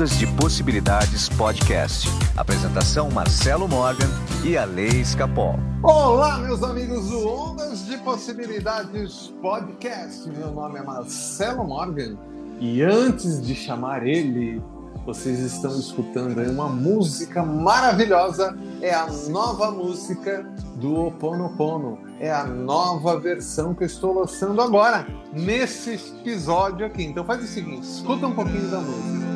Ondas de Possibilidades Podcast. Apresentação Marcelo Morgan e a Lei Escapol. Olá, meus amigos do Ondas de Possibilidades Podcast. Meu nome é Marcelo Morgan e antes de chamar ele, vocês estão escutando uma música maravilhosa. É a nova música do Oponopono. É a nova versão que eu estou lançando agora, nesse episódio aqui. Então faz o seguinte, escuta um pouquinho da música.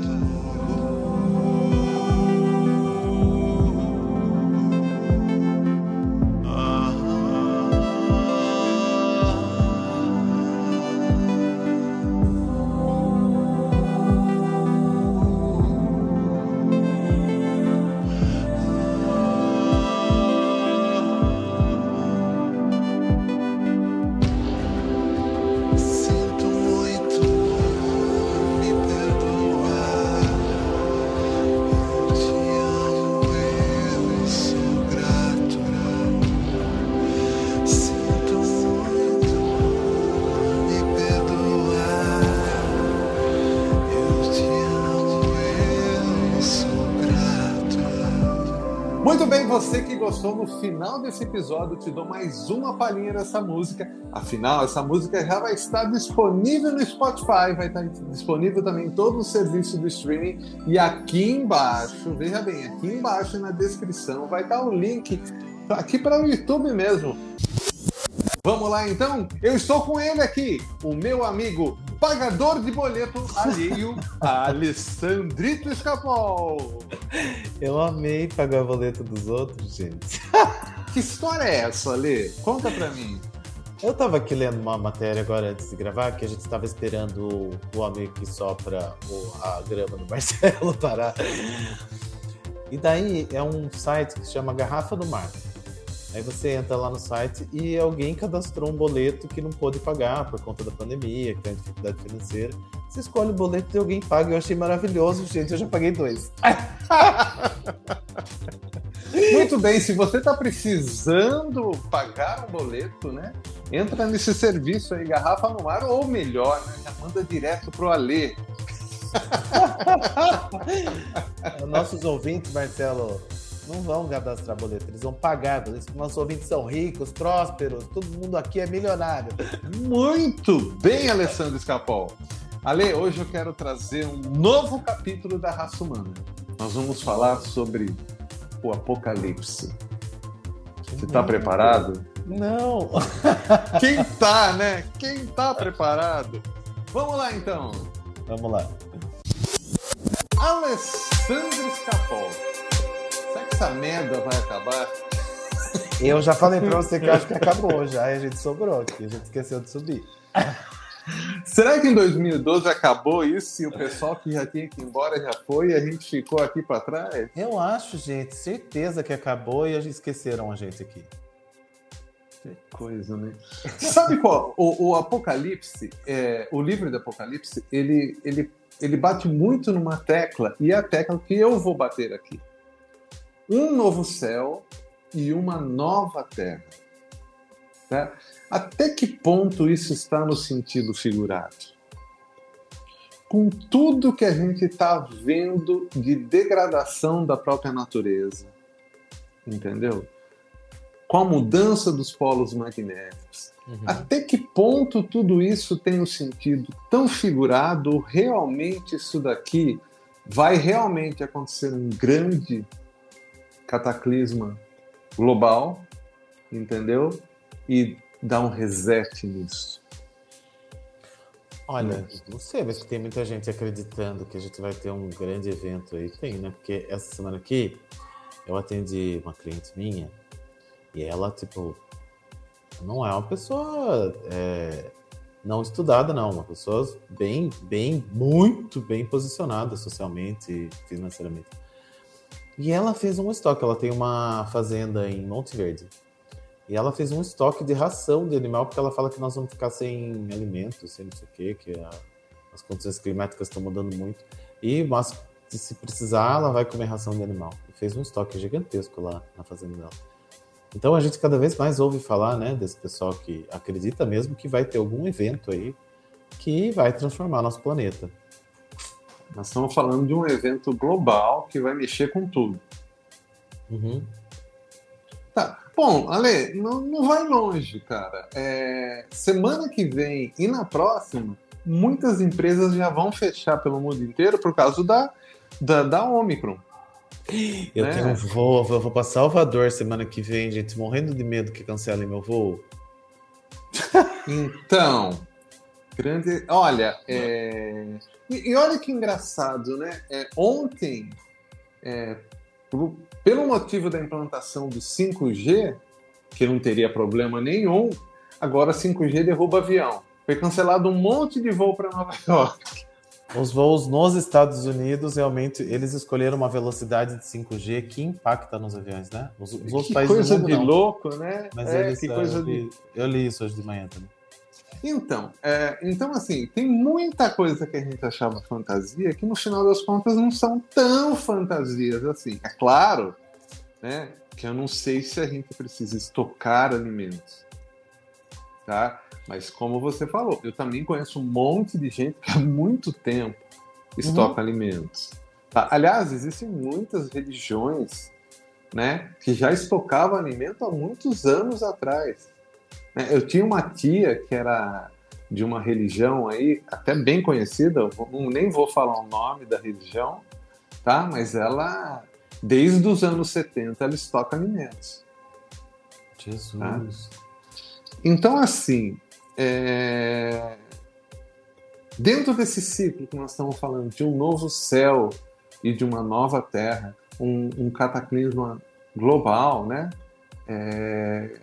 Você que gostou no final desse episódio, te dou mais uma palhinha dessa música. Afinal, essa música já vai estar disponível no Spotify, vai estar disponível também em todo o serviço do streaming. E aqui embaixo, veja bem, aqui embaixo na descrição vai estar o link aqui para o YouTube mesmo. Vamos lá então? Eu estou com ele aqui, o meu amigo pagador de boleto alheio, Alessandrito Escapol. Eu amei pagar o boleto dos outros, gente. Que história é essa, Ale? Conta pra mim. Eu tava aqui lendo uma matéria agora antes de gravar, que a gente tava esperando o, homem que sopra a grama do Marcelo parar. E daí é um site que se chama Garrafa do Mar. Aí você entra lá no site e alguém cadastrou um boleto que não pôde pagar por conta da pandemia, que tem dificuldade financeira. Você escolhe o boleto e alguém paga. Eu achei maravilhoso, gente. Eu já paguei dois. Muito bem, se você está precisando pagar um boleto, né? Entra nesse serviço aí, Garrafa no Mar, ou melhor, né? Já manda direto pro Alê. Nossos ouvintes, Marcelo, não vão cadastrar boleto, eles vão pagar boleto. Nossos ouvintes são ricos, prósperos, todo mundo aqui é milionário. Muito bem, Alessandro Escapol. Ale, hoje eu quero trazer um novo capítulo da raça humana. Nós vamos falar sobre o apocalipse. Você está preparado? Não! Quem tá, né? Quem tá preparado? Vamos lá então. Vamos lá. Alessandro Escapol. Essa merda vai acabar? Eu já falei pra você que eu acho que acabou já, a gente sobrou aqui, a gente esqueceu de subir. Será que em 2012 acabou isso e o pessoal que já tinha que ir embora já foi e a gente ficou aqui para trás? Eu acho, gente, certeza que acabou e a gente esqueceram a gente aqui. Que coisa, né? Sabe qual? O, o Apocalipse, é, o livro do Apocalipse, ele, ele, ele bate muito numa tecla e é a tecla que eu vou bater aqui. Um novo céu e uma nova terra. Tá? Até que ponto isso está no sentido figurado? Com tudo que a gente está vendo de degradação da própria natureza, entendeu? Com a mudança dos polos magnéticos, Uhum. até que ponto tudo isso tem um sentido tão figurado? Realmente isso daqui vai realmente acontecer um grande cataclisma global, entendeu? E dar um reset nisso. Olha, não sei, mas tem muita gente acreditando que a gente vai ter um grande evento aí. Tem, né? Porque essa semana aqui eu atendi uma cliente minha e ela, tipo, não é uma pessoa é, não estudada, não. Uma pessoa bem, bem, muito bem posicionada socialmente e financeiramente. E ela fez um estoque. Ela tem uma fazenda em Monte Verde. E ela fez um estoque de ração de animal, porque ela fala que nós vamos ficar sem alimentos, sem não sei o quê, que a- as condições climáticas estão mudando muito. E, mas se precisar, ela vai comer ração de animal. E fez um estoque gigantesco lá na fazenda dela. Então a gente cada vez mais ouve falar, né, desse pessoal que acredita mesmo que vai ter algum evento aí que vai transformar nosso planeta. Nós estamos falando de um evento global que vai mexer com tudo. Uhum. Tá. Bom, Ale, não, não vai longe, cara. É, semana que vem e na próxima, muitas empresas já vão fechar pelo mundo inteiro por causa da, da, da Omicron. Eu É. tenho um voo, eu vou para Salvador semana que vem, gente, morrendo de medo que cancelem meu voo. Então, grande. Olha, é, e, e olha que engraçado, né? É, ontem, é, pelo motivo da implantação do 5G, que não teria problema nenhum, agora 5G derruba avião. Foi cancelado um monte de voo para Nova York. Os voos nos Estados Unidos, realmente, eles escolheram uma velocidade de 5G que impacta nos aviões, né? Os, os outros Que países coisa de não. louco, né? Mas É, eles, que é, coisa eu, de li, eu li isso hoje de manhã também. Então, é, então, assim, tem muita coisa que a gente achava fantasia que no final das contas não são tão fantasias assim. É claro, né, que eu não sei se a gente precisa estocar alimentos, tá? Mas como você falou, eu também conheço um monte de gente que há muito tempo estoca alimentos. tá? Aliás, existem muitas religiões, né, que já estocavam alimento há muitos anos atrás. Né? Eu tinha uma tia que era de uma religião aí, até bem conhecida, nem vou falar o nome da religião, tá? Mas ela, desde os anos 70, ela estoca alimentos. Jesus. Então, assim, é, dentro desse ciclo que nós estamos falando de um novo céu e de uma nova terra, um, um cataclisma global, né? É,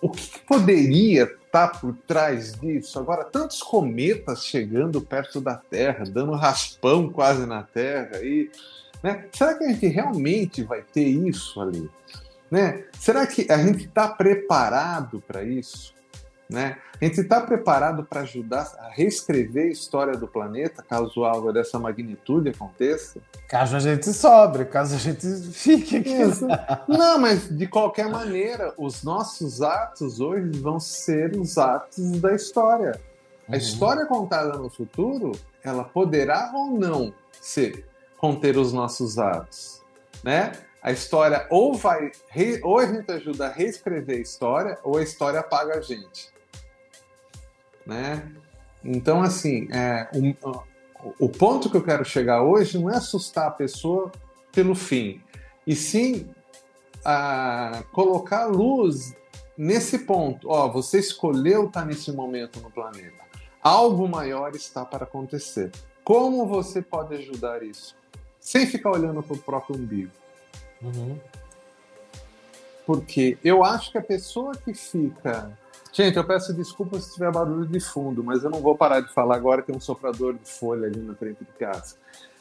O que, poderia estar por trás disso? Agora, tantos cometas chegando perto da Terra, dando raspão quase na Terra, e, né? será que a gente realmente vai ter isso ali? Né? Será que a gente está preparado para isso? Né? A gente está preparado para ajudar a reescrever a história do planeta caso algo dessa magnitude aconteça? Caso a gente sobre, caso a gente fique aqui. Não, mas de qualquer maneira, os nossos atos hoje vão ser os atos da história. A Uhum. história contada no futuro, ela poderá ou não ser conter os nossos atos, né? A história ou vai ou a gente ajuda a reescrever a história ou a história apaga a gente, né? Então assim, é, um- o, ponto que eu quero chegar hoje não é assustar a pessoa pelo fim, e sim a colocar luz nesse ponto. Ó, você escolheu estar nesse momento no planeta. Algo maior está para acontecer. Como você pode ajudar isso? Sem ficar olhando para o próprio umbigo. Uhum. Porque eu acho que a pessoa que fica. Gente, eu peço desculpa se tiver barulho de fundo, mas eu não vou parar de falar agora, tem um soprador de folha ali na frente de casa.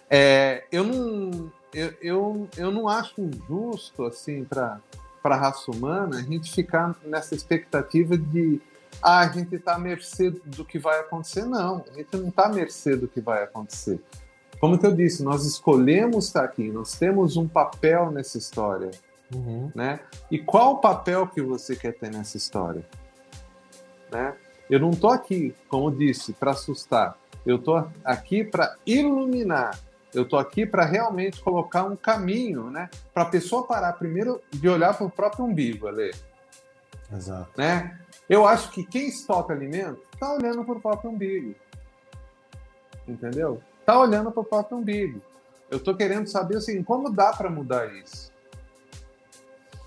É, eu, não, eu, eu, eu não acho justo, assim, para a raça humana, a gente ficar nessa expectativa de ah, a gente está à mercê do que vai acontecer. Não, a gente não está à mercê do que vai acontecer. Como que eu disse, nós escolhemos estar aqui, nós temos um papel nessa história Uhum. né? E qual o papel que você quer ter nessa história? Né? Eu não estou aqui, como disse, para assustar. Eu estou aqui para iluminar. Eu estou aqui para realmente colocar um caminho, né? Para a pessoa parar primeiro de olhar para o próprio umbigo, Ale, Exato. né? Eu acho que quem estoca alimento está olhando para o próprio umbigo. Entendeu? Está olhando para o próprio umbigo. Eu estou querendo saber assim, como dá para mudar isso?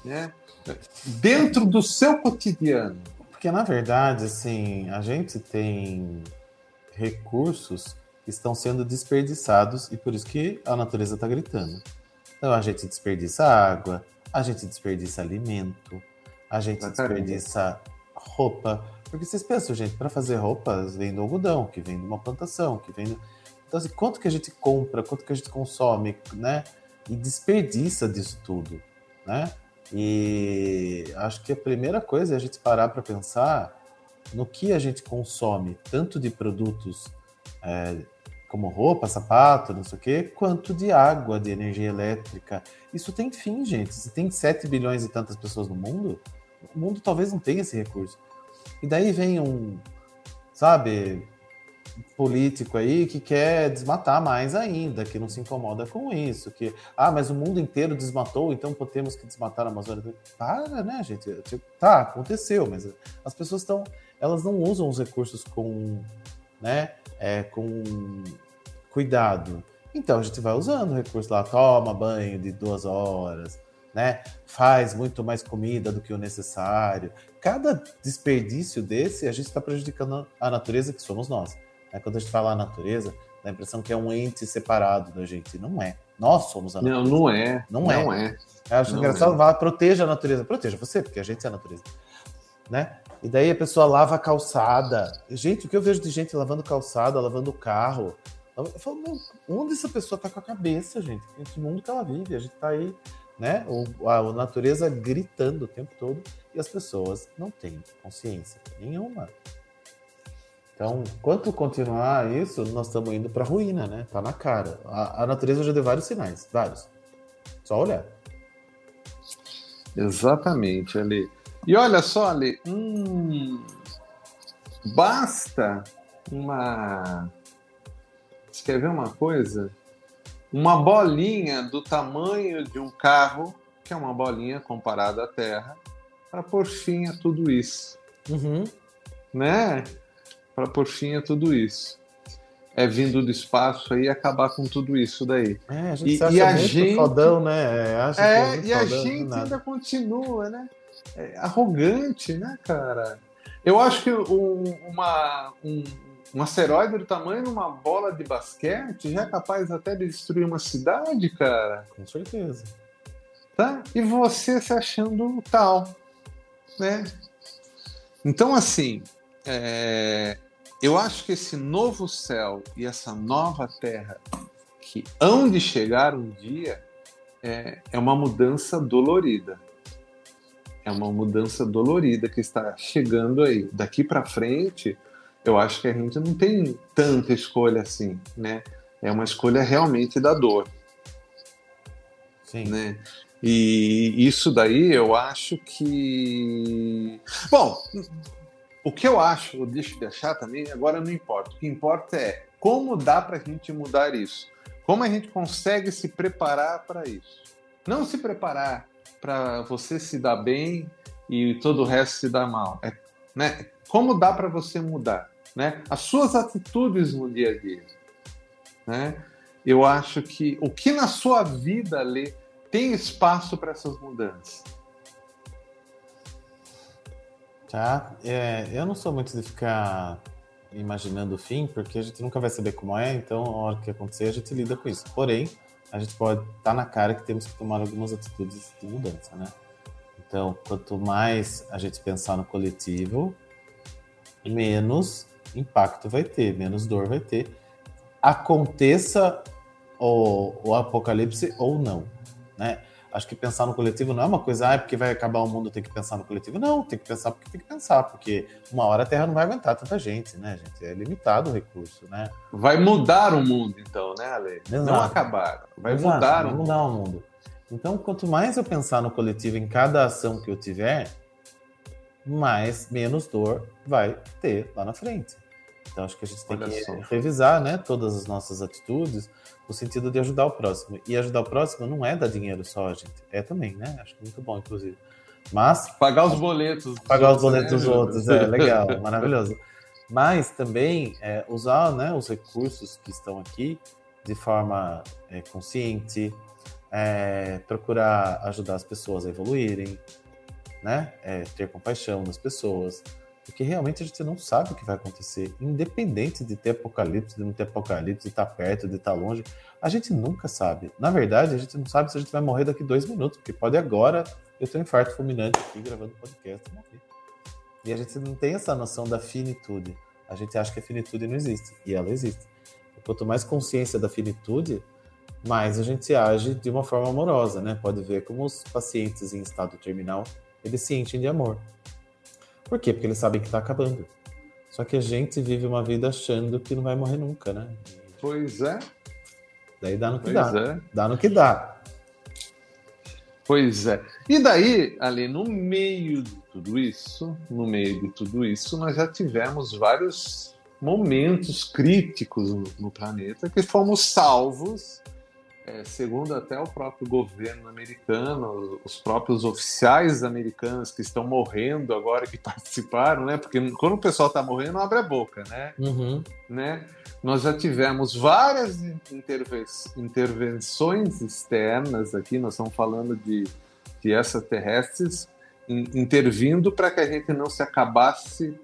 Né? Dentro do seu cotidiano. Porque, na verdade, assim, a gente tem recursos que estão sendo desperdiçados e por isso que a natureza está gritando. Então, a gente desperdiça água, a gente desperdiça alimento, a gente Exatamente. desperdiça roupa. Porque vocês pensam, gente, para fazer roupas vem do algodão, que vem de uma plantação, que vem do... Então, assim, quanto que a gente compra, quanto que a gente consome, né? E desperdiça disso tudo, né? E acho que a primeira coisa é a gente parar para pensar no que a gente consome, tanto de produtos é, como roupa, sapato, não sei o quê, quanto de água, de energia elétrica. Isso tem fim, gente. Se tem 7 bilhões e tantas pessoas no mundo, o mundo talvez não tenha esse recurso. E daí vem um, sabe, político aí que quer desmatar mais ainda, que não se incomoda com isso, que ah, mas o mundo inteiro desmatou, então temos que desmatar a Amazônia. Para, né, gente? Tá, aconteceu, mas as pessoas estão, elas não usam os recursos com, né, é, com cuidado. Então a gente vai usando o recurso lá, toma banho de duas horas, né? Faz muito mais comida do que o necessário. Cada desperdício desse, a gente está prejudicando a natureza que somos nós. Né? Quando a gente fala a natureza, dá a impressão que é um ente separado da gente. Não é. Nós somos a Não, natureza. não é. Não é. Não é. Eu acho Não engraçado, é. vá, proteja a natureza. Proteja você, porque a gente é a natureza. Né? E daí a pessoa lava a calçada. Gente, o que eu vejo de gente lavando calçada, lavando carro. Eu falo, onde essa pessoa tá com a cabeça, gente? Que mundo que ela vive? A gente tá aí, né? O, a, a natureza gritando o tempo todo e as pessoas não têm consciência nenhuma. Então, quanto continuar isso, nós estamos indo para ruína, né? Tá na cara. A, a natureza já deu vários sinais, vários. Só olhar. Exatamente, Ale. E olha só, Ale, hum, basta uma. Você quer ver uma coisa? Uma bolinha do tamanho de um carro, que é uma bolinha comparada à Terra, para pôr fim a tudo isso, Uhum. né? Para pôr fim a tudo isso. É vindo do espaço aí e acabar com tudo isso daí. É, a gente E- se acha e a gente- fodão, né? É, acha É, muito e a gente ainda continua, né? É, arrogante, né, cara? Eu acho que um, uma, um, um asteroide do tamanho de uma bola de basquete já é capaz até de destruir uma cidade, cara. Com certeza. Tá? E você se achando tal, né? Então, assim, é, eu acho que esse novo céu e essa nova terra que hão de chegar um dia é, é uma mudança dolorida. É uma mudança dolorida que está chegando aí. Daqui para frente, eu acho que a gente não tem tanta escolha assim, né? É uma escolha realmente da dor Sim. né? E isso daí eu acho que. Bom, o que eu acho, ou deixo de achar também, agora não importa. O que importa é como dá para a gente mudar isso. Como a gente consegue se preparar para isso. Não se preparar para você se dar bem e todo o resto se dar mal. É, né? Como dá para você mudar? Né? As suas atitudes no dia a dia. Né? Eu acho que o que na sua vida, tem espaço para essas mudanças. Tá? É, eu não sou muito de ficar imaginando o fim, porque a gente nunca vai saber como é, então a hora que acontecer a gente lida com isso. Porém, a gente pode estar na cara que temos que tomar algumas atitudes de mudança, né? Então, quanto mais a gente pensar no coletivo, menos impacto vai ter, menos dor vai ter. Aconteça o, o apocalipse ou não, né? Acho que pensar no coletivo não é uma coisa, ah, é porque vai acabar o mundo, tem que pensar no coletivo. Não, tem que pensar porque tem que pensar, porque uma hora a Terra não vai aguentar tanta gente, né, gente? É limitado o recurso, né? Vai mudar o mundo, então, né, Ale? Não Exato. acabar. Vai Exato, mudar vai o mudar o mundo. Então, quanto mais eu pensar no coletivo em cada ação que eu tiver, mais menos dor vai ter lá na frente. Então, acho que a gente tem Olha que só. revisar, né, todas as nossas atitudes no sentido de ajudar o próximo. E ajudar o próximo não é dar dinheiro só, gente. É também, né? Acho muito bom, inclusive. Mas Pagar os boletos. pagar os boletos né, dos outros, é legal, maravilhoso. Mas também é, usar né, os recursos que estão aqui de forma é, consciente, é, procurar ajudar as pessoas a evoluírem, né? É, ter compaixão das pessoas, porque realmente a gente não sabe o que vai acontecer, independente de ter apocalipse, de não ter apocalipse, de estar perto, de estar longe, a gente nunca sabe. Na verdade, a gente não sabe se a gente vai morrer daqui dois minutos, porque pode agora eu ter um infarto fulminante aqui gravando podcast e morrer. E a gente não tem essa noção da finitude. A gente acha que a finitude não existe, e ela existe. Quanto mais consciência da finitude, mais a gente age de uma forma amorosa, né? Pode ver como os pacientes em estado terminal, eles se enchem de amor. Por quê? Porque eles sabem que está acabando. Só que a gente vive uma vida achando que não vai morrer nunca, né? Pois é, daí dá no que pois dá. é. Dá no que dá. Pois é. E daí, ali no meio de tudo isso, no meio de tudo isso, nós já tivemos vários momentos críticos no, no planeta que fomos salvos, é, segundo até o próprio governo americano, os próprios oficiais americanos que estão morrendo agora, que participaram, né? Porque quando o pessoal está morrendo, abre a boca, né? Uhum. né? Nós já tivemos várias interve- intervenções externas aqui, nós estamos falando de, de extraterrestres in- intervindo para que a gente não se acabasse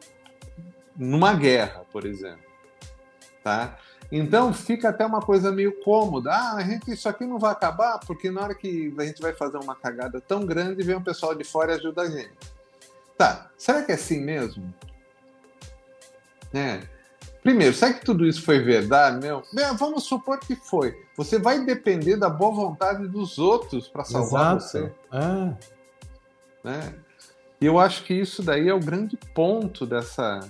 numa guerra, por exemplo. Tá? Então fica até uma coisa meio cômoda. Ah, a gente, isso aqui não vai acabar, porque na hora que a gente vai fazer uma cagada tão grande, vem um pessoal de fora e ajuda a gente. Tá, será que é assim mesmo? Né? Primeiro, será que tudo isso foi verdade? Meu? Meu, vamos supor que foi. Você vai depender da boa vontade dos outros para salvar você. É. Né? E eu acho que isso daí é o grande ponto dessa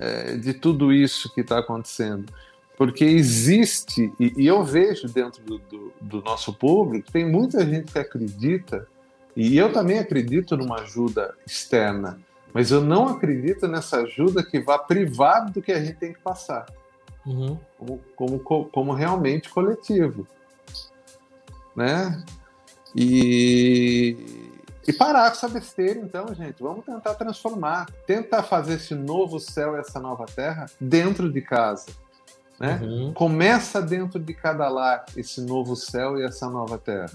é, de tudo isso que está acontecendo. Porque existe, e, e eu vejo dentro do, do, do nosso público, tem muita gente que acredita, e eu também acredito numa ajuda externa, mas eu não acredito nessa ajuda que vá privar do que a gente tem que passar Uhum. como, como, co- como realmente coletivo. Né? E, e parar com essa besteira, então, gente. Vamos tentar transformar. Tentar fazer esse novo céu e essa nova terra dentro de casa. Né? Uhum. Começa dentro de cada lar esse novo céu e essa nova terra.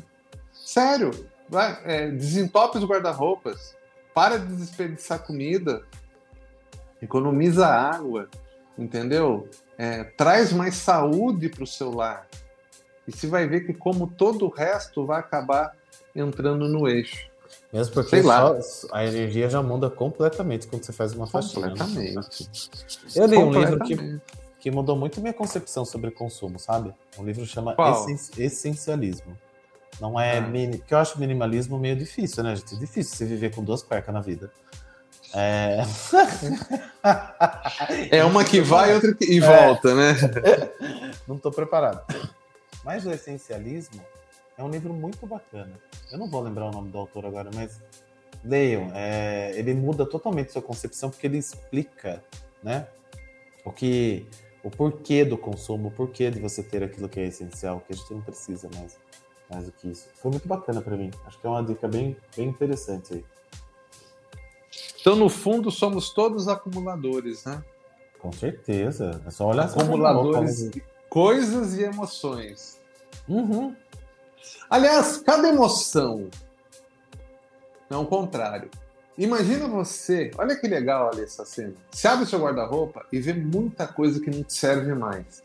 Sério, vai, é, desentope os guarda-roupas, para de desperdiçar comida, economiza água, entendeu? É, traz mais saúde para o seu lar. E você vai ver que, como todo o resto, vai acabar entrando no eixo. Mesmo porque Sei lá. só- a energia já muda completamente quando você faz uma faxina. né? Completamente. Eu li um livro que, que mudou muito minha concepção sobre consumo, sabe? Um livro chama? Essen- Essencialismo. Não é Ah. mini... Porque eu acho minimalismo meio difícil, né, gente? É difícil você viver com duas cuecas na vida. É... É uma que vai e outra que e É. volta, né? Não tô preparado. Mas o Essencialismo é um livro muito bacana. Eu não vou lembrar o nome do autor agora, mas leiam. É, ele muda totalmente sua concepção porque ele explica, né? O que, o porquê do consumo, o porquê de você ter aquilo que é essencial, que a gente não precisa mais, mais do que isso. Foi muito bacana para mim. Acho que é uma dica bem, bem interessante aí. Então, no fundo, somos todos acumuladores, né? Com certeza. É só olhar só Acumuladores como- de coisas e emoções. Uhum. Aliás, cada emoção é o contrário. Imagina você, olha que legal ali essa cena. Você abre o seu guarda-roupa e vê muita coisa que não te serve mais.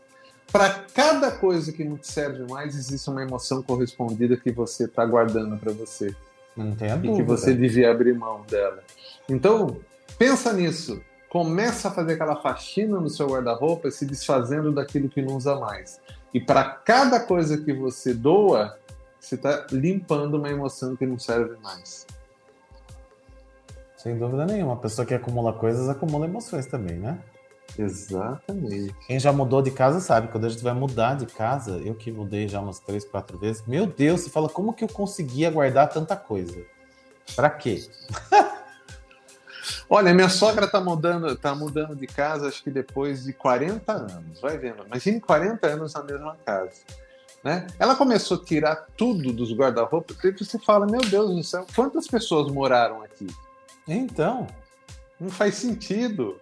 Para cada coisa que não te serve mais, existe uma emoção correspondida que você está guardando para você Não tenha e dúvida. que você devia abrir mão dela. Então, pensa nisso. Começa a fazer aquela faxina no seu guarda-roupa, se desfazendo daquilo que não usa mais. E para cada coisa que você doa, você está limpando uma emoção que não serve mais. Sem dúvida nenhuma. A pessoa que acumula coisas acumula emoções também, né? Exatamente. Quem já mudou de casa sabe, quando a gente vai mudar de casa, eu que mudei já umas três, quatro vezes, meu Deus, você fala, como que eu conseguia guardar tanta coisa? Pra quê? Olha, minha sogra está mudando, tá mudando de casa, acho que depois de 40 anos. Vai vendo. Imagine 40 anos na mesma casa. Né? Ela começou a tirar tudo dos guarda-roupa, e você fala, meu Deus do céu, quantas pessoas moraram aqui? Então, não faz sentido.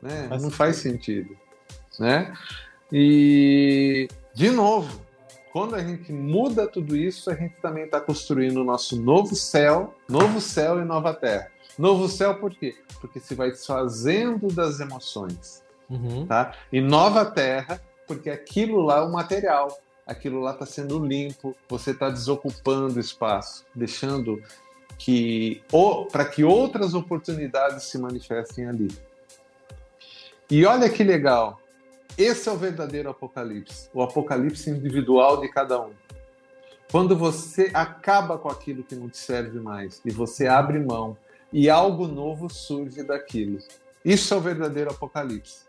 Né? Faz não sentido. faz sentido. Né? E, de novo, quando a gente muda tudo isso, a gente também está construindo o nosso novo céu, novo céu e nova terra. Novo céu por quê? Porque se vai desfazendo das emoções. uhum, Tá? E nova terra, porque aquilo lá é o material. Aquilo lá está sendo limpo, você está desocupando espaço, deixando que para que outras oportunidades se manifestem ali. E olha que legal, esse é o verdadeiro apocalipse, o apocalipse individual de cada um. Quando você acaba com aquilo que não te serve mais e você abre mão e algo novo surge daquilo. Isso é o verdadeiro apocalipse.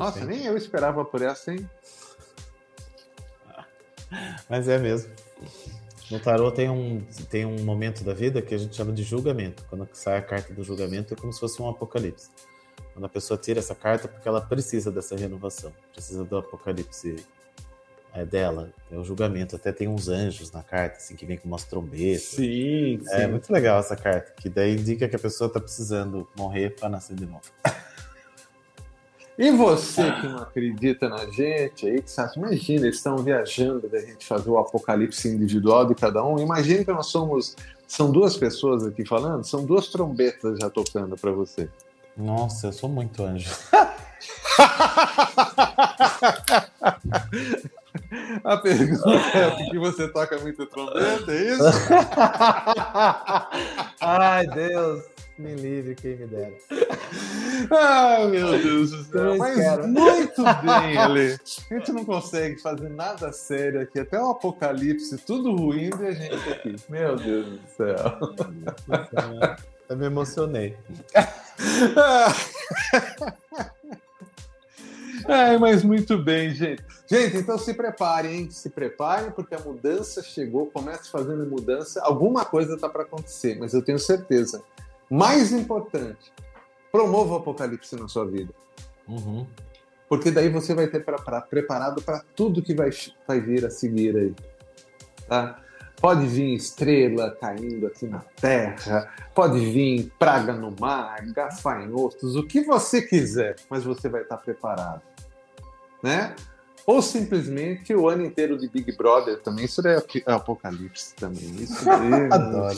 Nossa, nem eu esperava por essa, hein? mas é mesmo. No tarô tem um, tem um momento da vida que a gente chama de julgamento. Quando sai a carta do julgamento é como se fosse um apocalipse. Quando a pessoa tira essa carta é porque ela precisa dessa renovação, precisa do apocalipse é, dela, é o julgamento. Até tem uns anjos na carta, assim, que vem com umas trombetas. Sim, sim. É muito legal essa carta, que daí indica que a pessoa está precisando morrer para nascer de novo. E você que não acredita na gente, aí que acha, imagina, eles estão viajando da gente fazer o apocalipse individual de cada um. Imagina que nós somos, são duas pessoas aqui falando, são duas trombetas já tocando para você. Nossa, eu sou muito anjo. A pergunta é por que você toca muito trombeta, é isso? Ai, Deus, me livre quem me dera. Ai, meu Deus do céu. Mas cara. muito bem, Ale. A gente não consegue fazer nada sério aqui, até o apocalipse, tudo ruindo e a gente aqui. Meu Deus do céu. Eu me emocionei. Ai, mas muito bem, gente. Gente, então se preparem, hein? Se preparem, porque a mudança chegou. Comece fazendo mudança. Alguma coisa tá para acontecer, mas eu tenho certeza. Mais importante, promova o apocalipse na sua vida. Uhum. Porque daí você vai ter pra, pra- preparado para tudo que vai, vai vir a seguir aí. Tá? Pode vir estrela caindo aqui na terra, pode vir praga no mar, gafanhotos, o que você quiser, mas você vai estar preparado. Né? Ou simplesmente o ano inteiro de Big Brother também, isso daí é é apocalipse também. Isso daí, Adoro.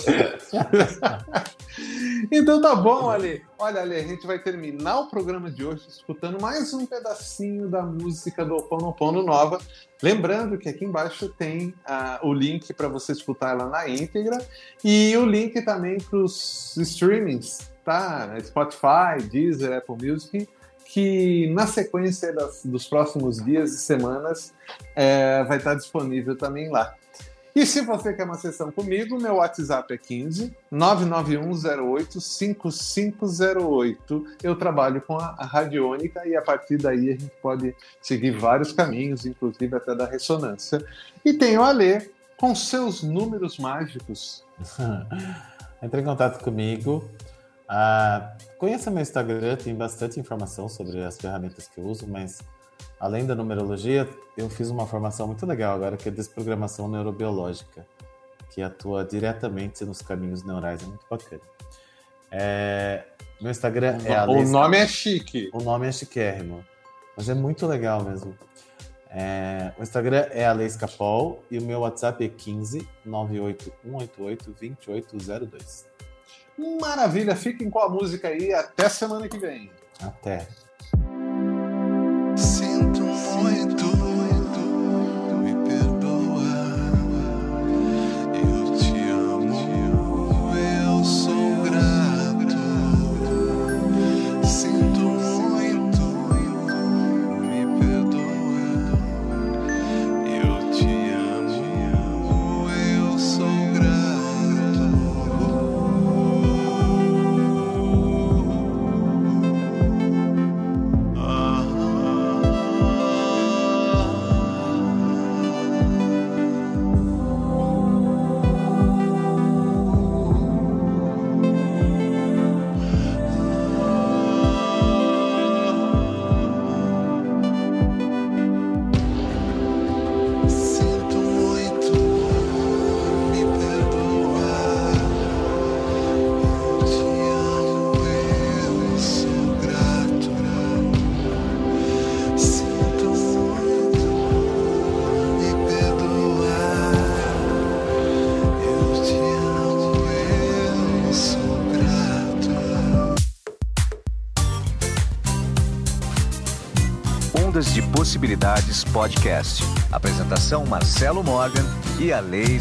então tá bom, Ale. Olha, Ale, a gente vai terminar o programa de hoje escutando mais um pedacinho da música do Oponopono Nova. Lembrando que aqui embaixo tem ah, o link para você escutar ela na íntegra e o link também para os streamings, tá? Spotify, Deezer, Apple Music, que na sequência das- dos próximos dias e semanas é, vai estar disponível também lá. E se você quer uma sessão comigo, meu WhatsApp é 15 99108 5508. Eu trabalho com a, a radiônica e a partir daí a gente pode seguir vários caminhos, inclusive até da ressonância. E tem o Alê com seus números mágicos. Entre em contato comigo. Ah, conheça meu Instagram, tem bastante informação sobre as ferramentas que eu uso, mas além da numerologia, eu fiz uma formação muito legal agora que é desprogramação neurobiológica, que atua diretamente nos caminhos neurais, é muito bacana. É, meu Instagram é o nome é chique. O nome é chiquérrimo, mas é muito legal mesmo. É, o Instagram é Alex Capol e o meu WhatsApp é 15 98188 2802. Maravilha, fiquem com a música aí. Até semana que vem. Até. Possibilidades Podcast. Apresentação Marcelo Morgan e a Lei.